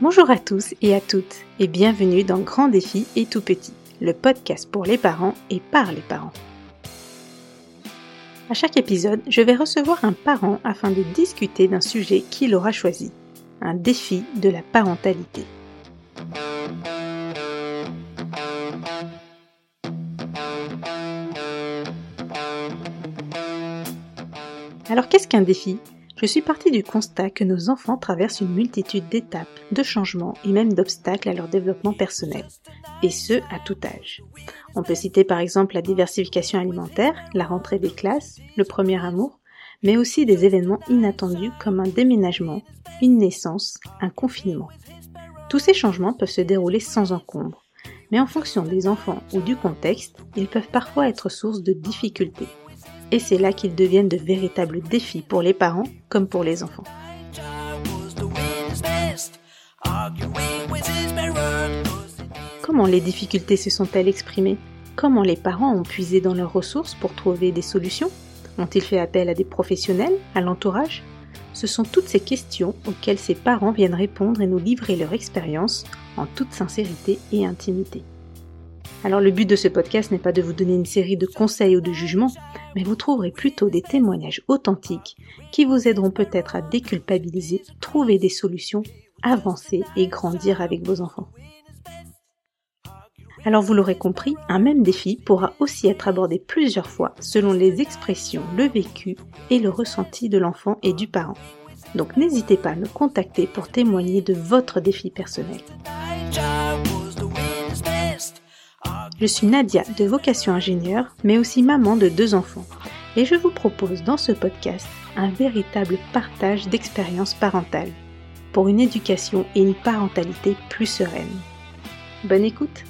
Bonjour à tous et à toutes et bienvenue dans Grand Défi et Tout Petit, le podcast pour les parents et par les parents. À chaque épisode, je vais recevoir un parent afin de discuter d'un sujet qu'il aura choisi, un défi de la parentalité. Alors qu'est-ce qu'un défi? Je suis partie du constat que nos enfants traversent une multitude d'étapes, de changements et même d'obstacles à leur développement personnel, et ce à tout âge. On peut citer par exemple la diversification alimentaire, la rentrée des classes, le premier amour, mais aussi des événements inattendus comme un déménagement, une naissance, un confinement. Tous ces changements peuvent se dérouler sans encombre, mais en fonction des enfants ou du contexte, ils peuvent parfois être source de difficultés et c'est là qu'ils deviennent de véritables défis pour les parents comme pour les enfants. Comment les difficultés se sont-elles exprimées? Comment les parents ont puisé dans leurs ressources pour trouver des solutions? Ont-ils fait appel à des professionnels, à l'entourage? Ce sont toutes ces questions auxquelles ces parents viennent répondre et nous livrer leur expérience en toute sincérité et intimité. Alors le but de ce podcast n'est pas de vous donner une série de conseils ou de jugements, mais vous trouverez plutôt des témoignages authentiques qui vous aideront peut-être à déculpabiliser, trouver des solutions, avancer et grandir avec vos enfants. Alors vous l'aurez compris, un même défi pourra aussi être abordé plusieurs fois selon les expressions, le vécu et le ressenti de l'enfant et du parent. Donc n'hésitez pas à me contacter pour témoigner de votre défi personnel. Je suis Nadia de vocation ingénieure, mais aussi maman de deux enfants. Et je vous propose dans ce podcast un véritable partage d'expériences parentales pour une éducation et une parentalité plus sereine. Bonne écoute